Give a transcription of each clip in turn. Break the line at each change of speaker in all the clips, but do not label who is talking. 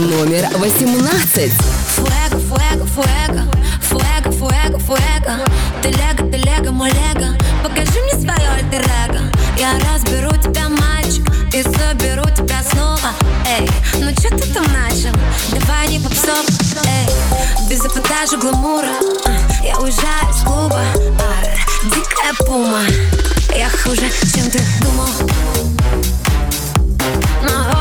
17.
Фуэго, фуэго, фуэго. Фуэго, фуэго, фуэго. Ты лего, ты лего, мой лего. Покажи мне свое альтер -эго. Я разберу тебя, мальчик И соберу тебя снова. Эй, ну что ты там начал? Давай не попсов, эй. Без эпатажа гламура. А, Я уезжаю из клуба. Дикая пума. Я хуже, чем ты думал. Но,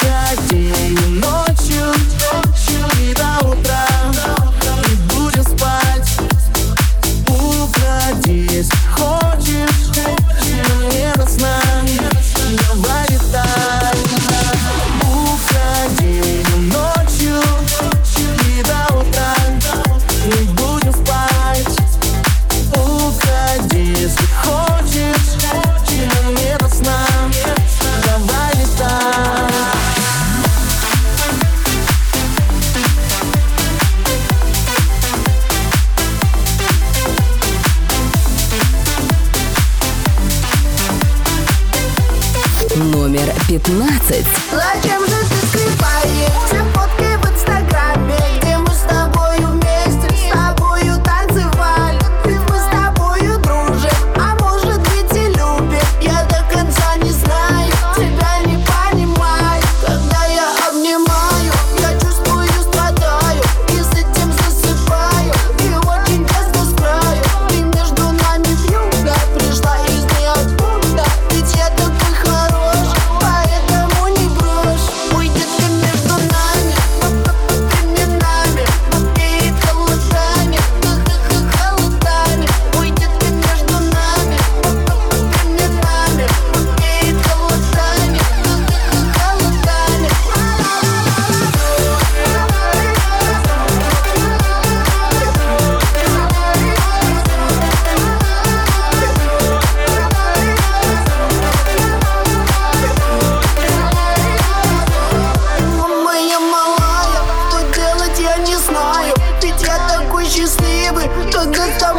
Уходи ночью,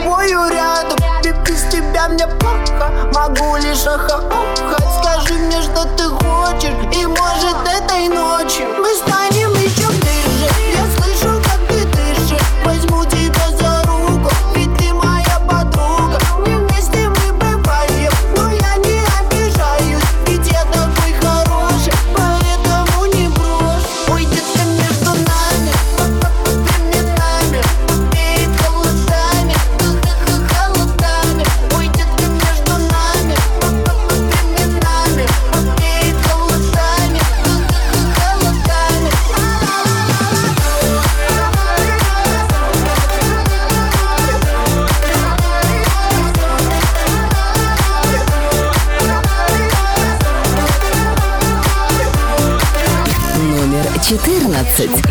тобою рядом. И без тебя мне плохо Могу
лишь ахахахать Скажи мне, что ты хочешь И может этой ночью мы станем
Exit.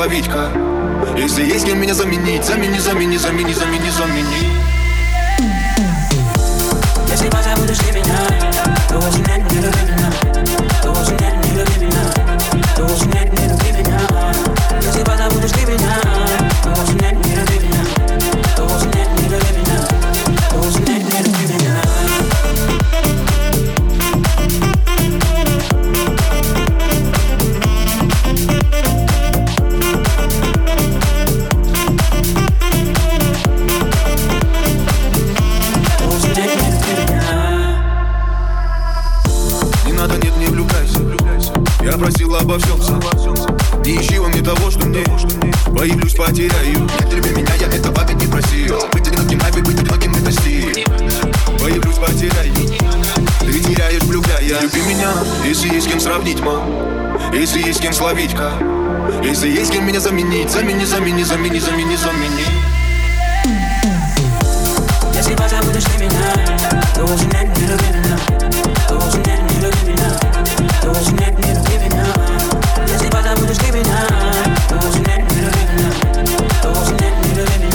ловить-ка. Если
есть кем меня заменить Замени, замени, замени, замени, замени.
Если позабудешь ты меня Ты очень не люби меня. Ты очень не люби меня.
Ты очень не словить, как Если есть кем меня заменить Замени, замени, замени, замени, замени.
Если позабудешь ты меня, то уже нет, не люби меня То уже нет, не люби меня То уже нет, не люби меня Если позабудешь ты меня, то уже нет, не люби меня То уже нет, не люби меня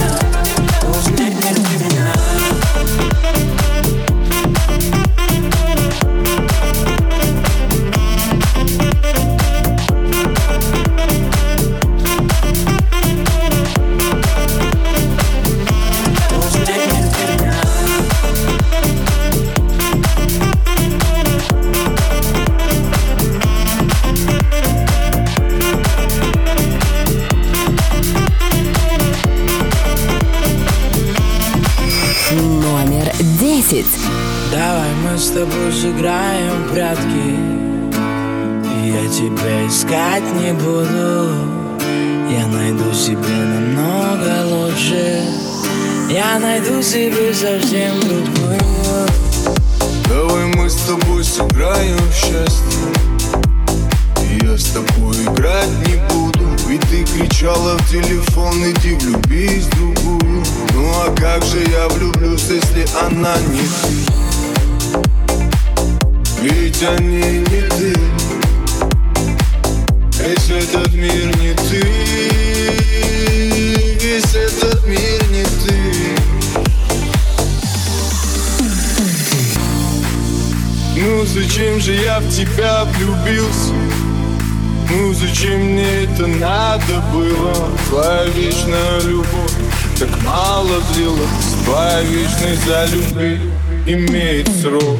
мы с тобой сыграем прятки. Я тебя искать не буду. Я найду себе намного лучше. Я найду себе совсем другую.
Давай мы с тобой сыграем в счастье. И Я с тобой играть не буду. Ведь ты кричала в телефон Иди влюбись в другую. Ну а как же я влюблюсь, если она не ты Ведь они не ты. Весь этот мир не ты. Весь этот мир не ты. Ну зачем же я в тебя влюбился? Ну зачем мне это надо было? Твоя вечная любовь так мало длилась. Твоя вечность за любви имеет срок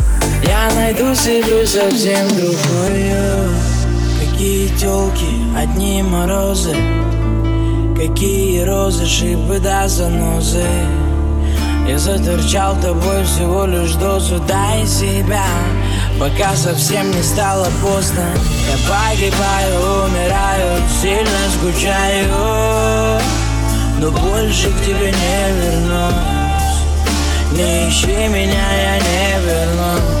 Я найду себе совсем другую Какие телки, одни морозы. Какие розы, шипы да занозы. Я заторчал тобой всего лишь дозу. Дай себя, пока совсем не стало поздно. Я погибаю, умираю, сильно скучаю. Но больше к тебе не вернусь. Не ищи меня, я не вернусь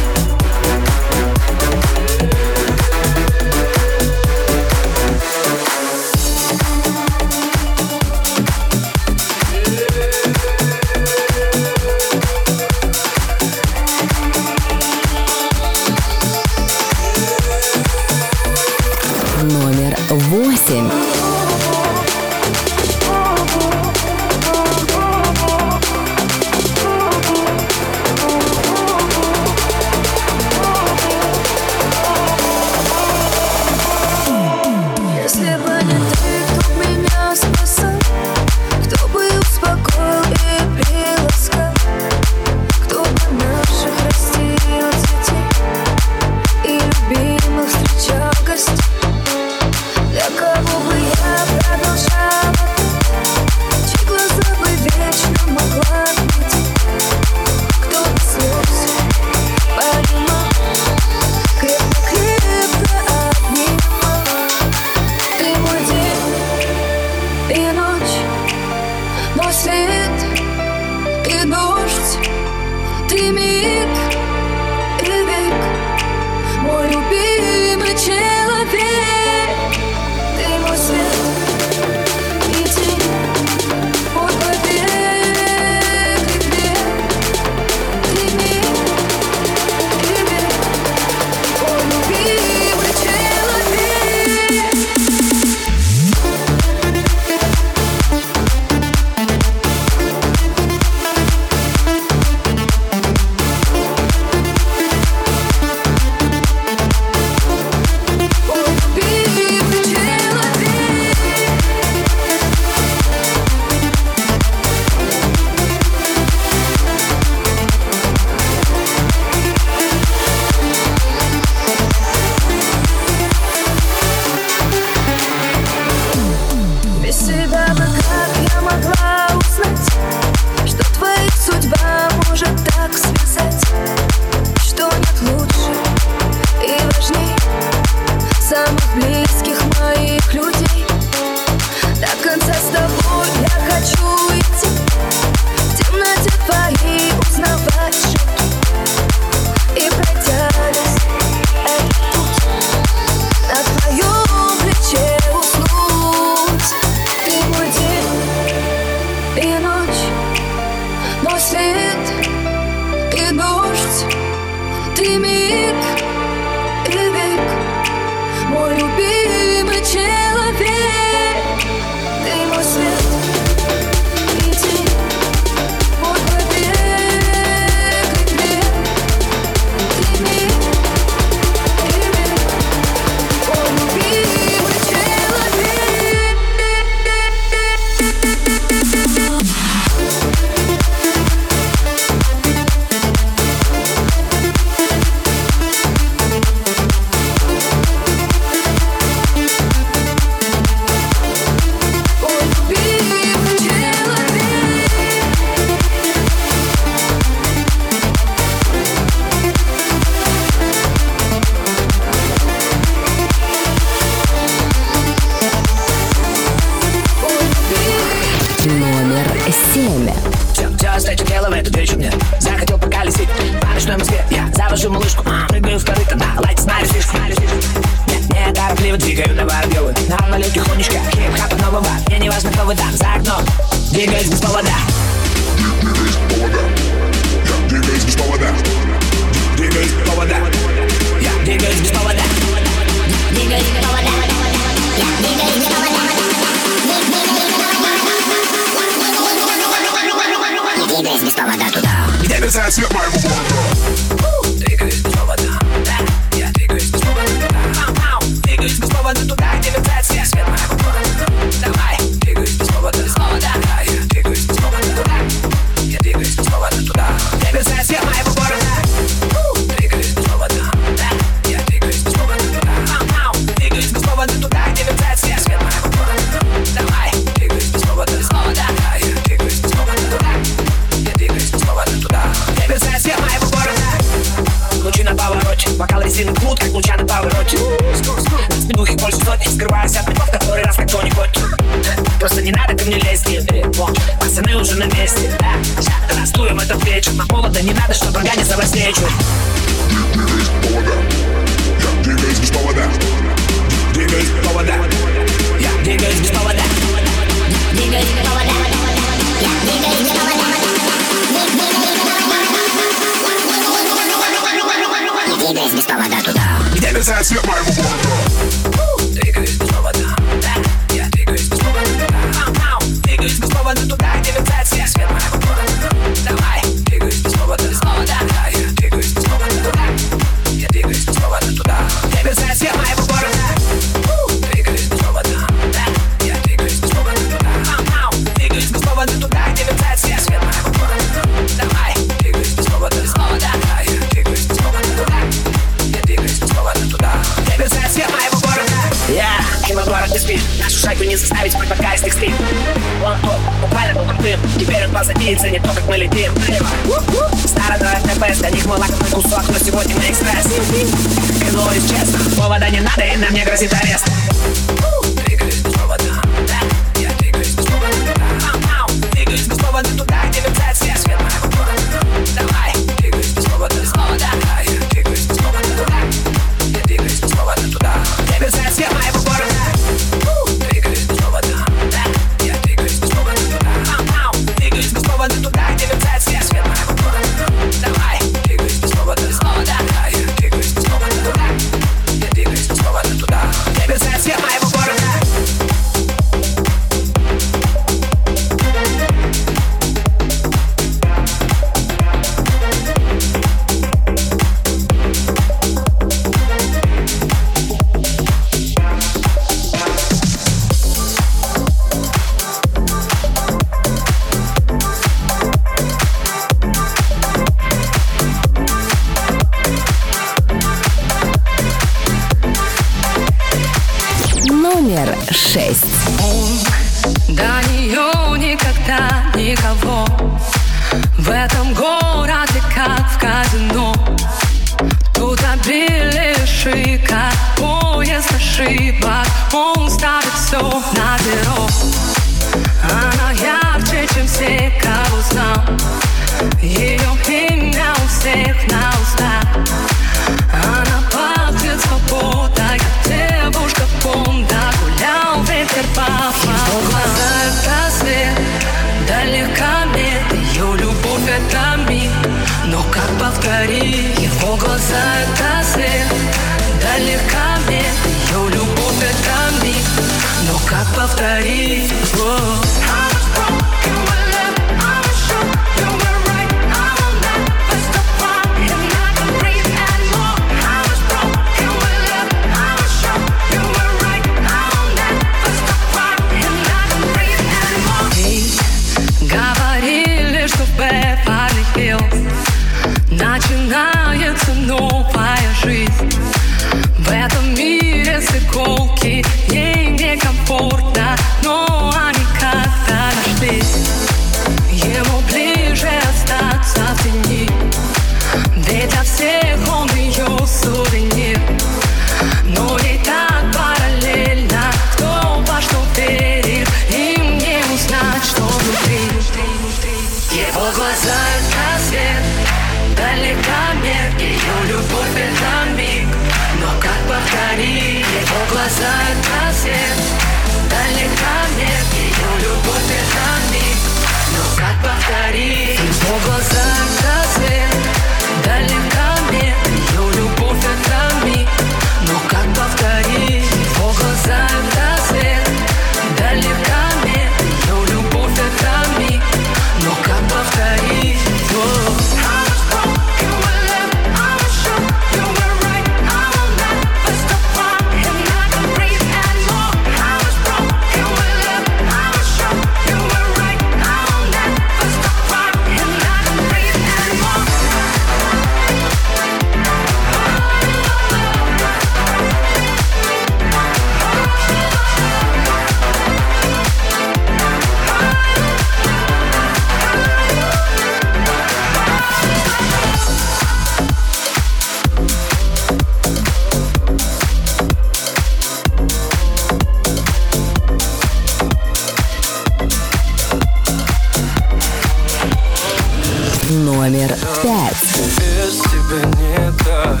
номер пять.
Без тебя не так,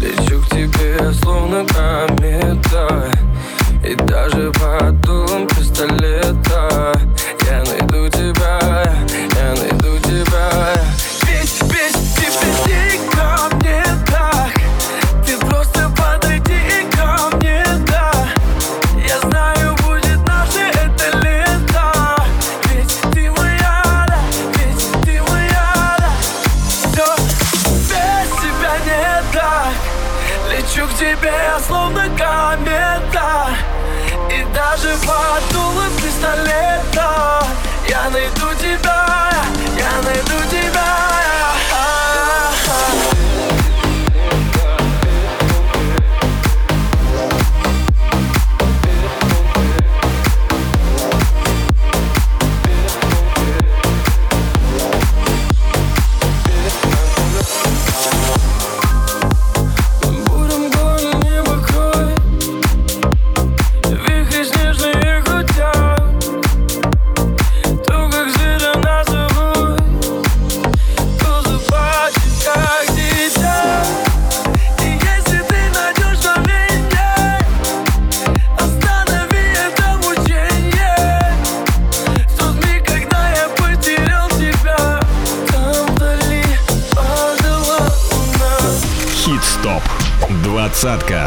лечу к тебе словно комета, и даже под пистолета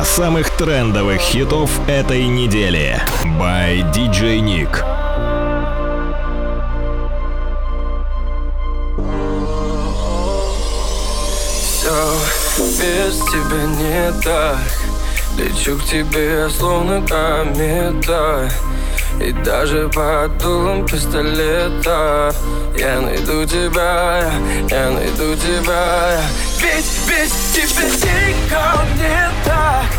самых трендовых хитов этой недели. By DJ Nick.
без тебя не так. Лечу к тебе, словно комета. И даже под дулом пистолета. Я найду тебя, я найду тебя. Ведь, ведь тебе
никого не так.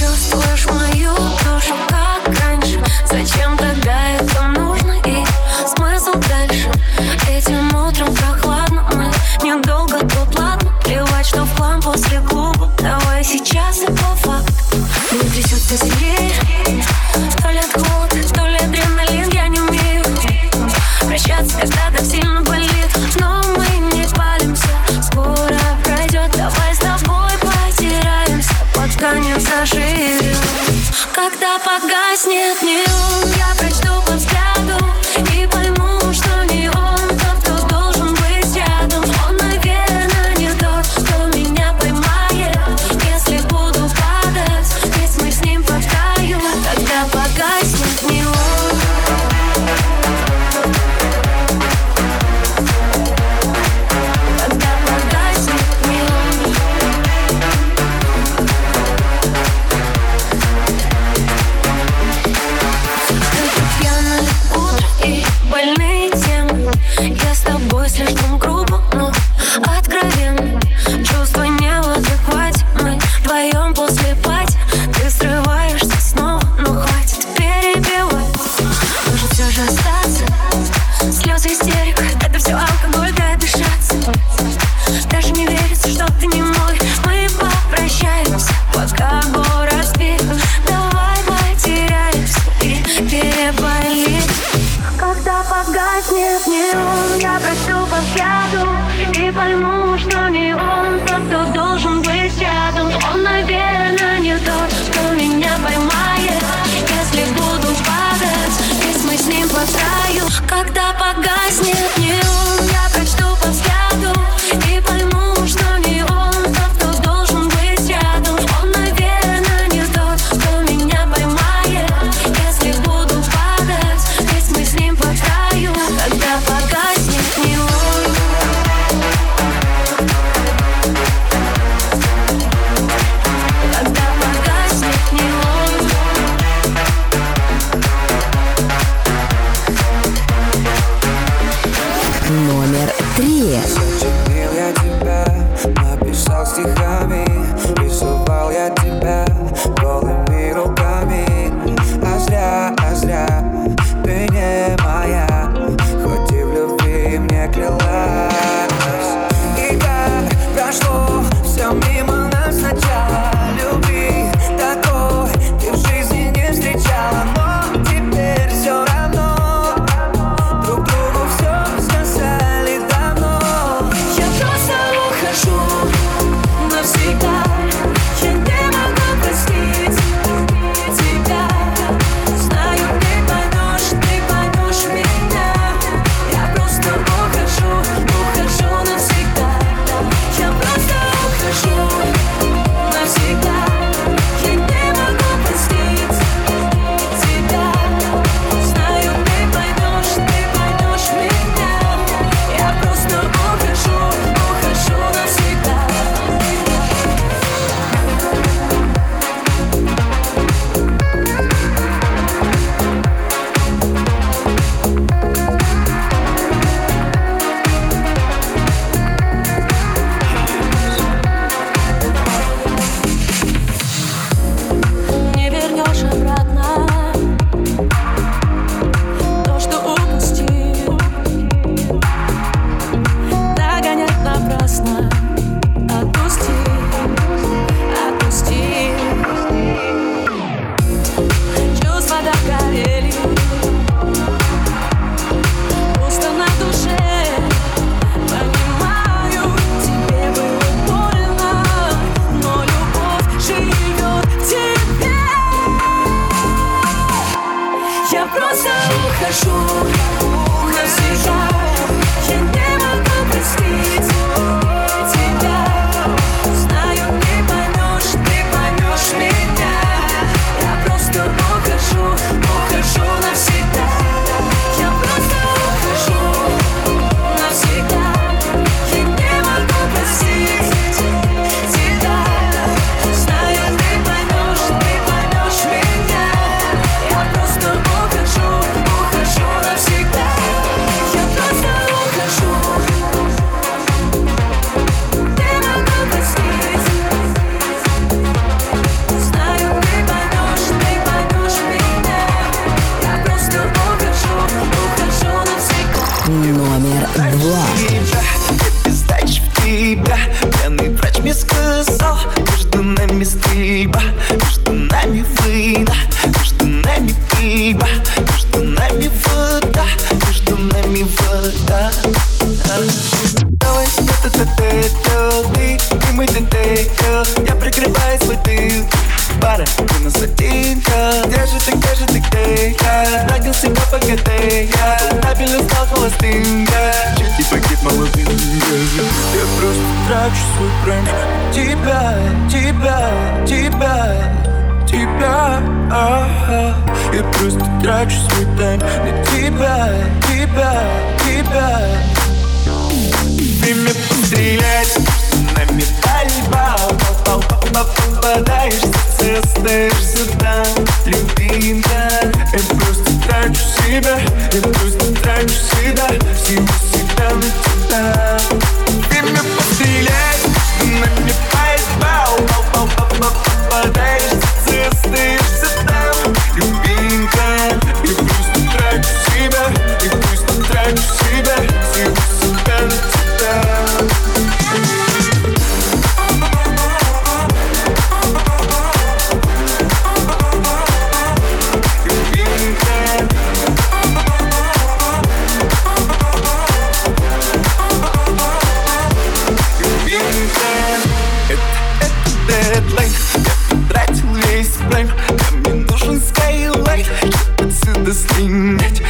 stinget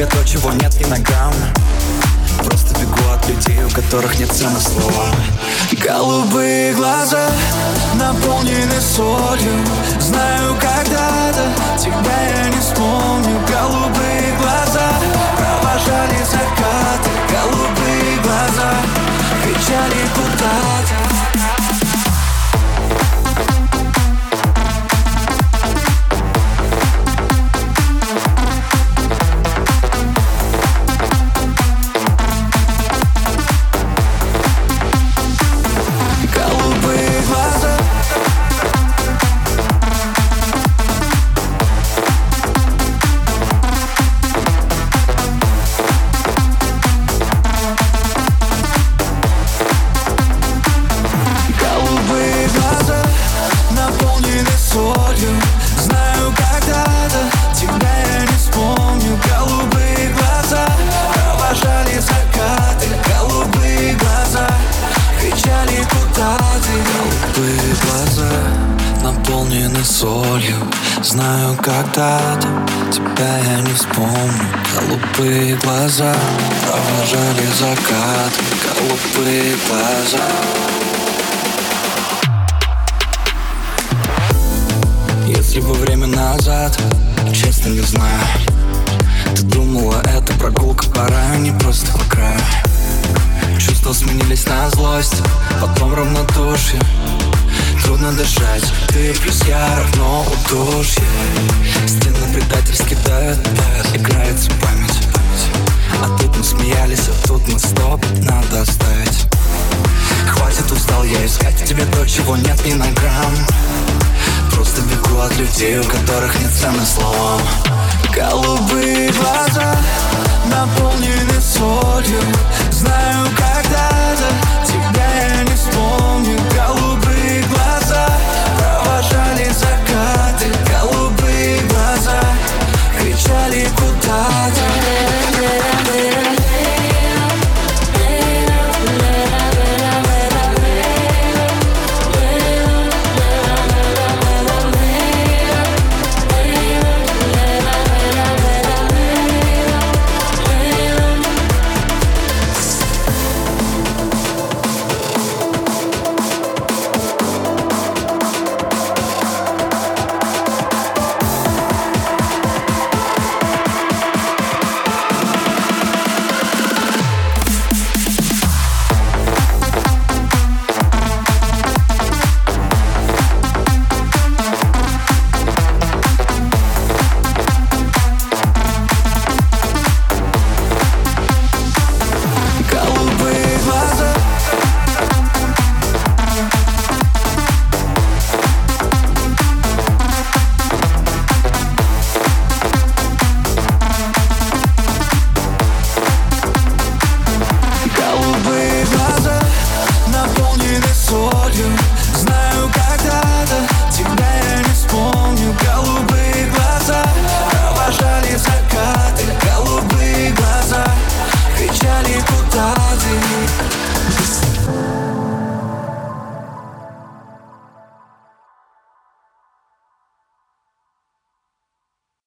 себе то, чего нет ни на грамм Просто бегу от людей, у которых нет цены словам Голубые глаза наполнены солью. Знаю, когда-то тебя я не вспомню. Голубые глаза провожали закаты. Голубые глаза кричали куда-то. больно дышать. Ты плюс я равно удушье. Стены предательски дают, дают Играется память, память А тут мы смеялись, а тут мы стоп Надо оставить. Хватит, устал я искать. Тебе то, чего нет ни на грамм. Просто бегу от людей, у которых нет цены словам Голубые глаза наполнены солью. Знаю, когда-то тебя я не вспомню. Голубые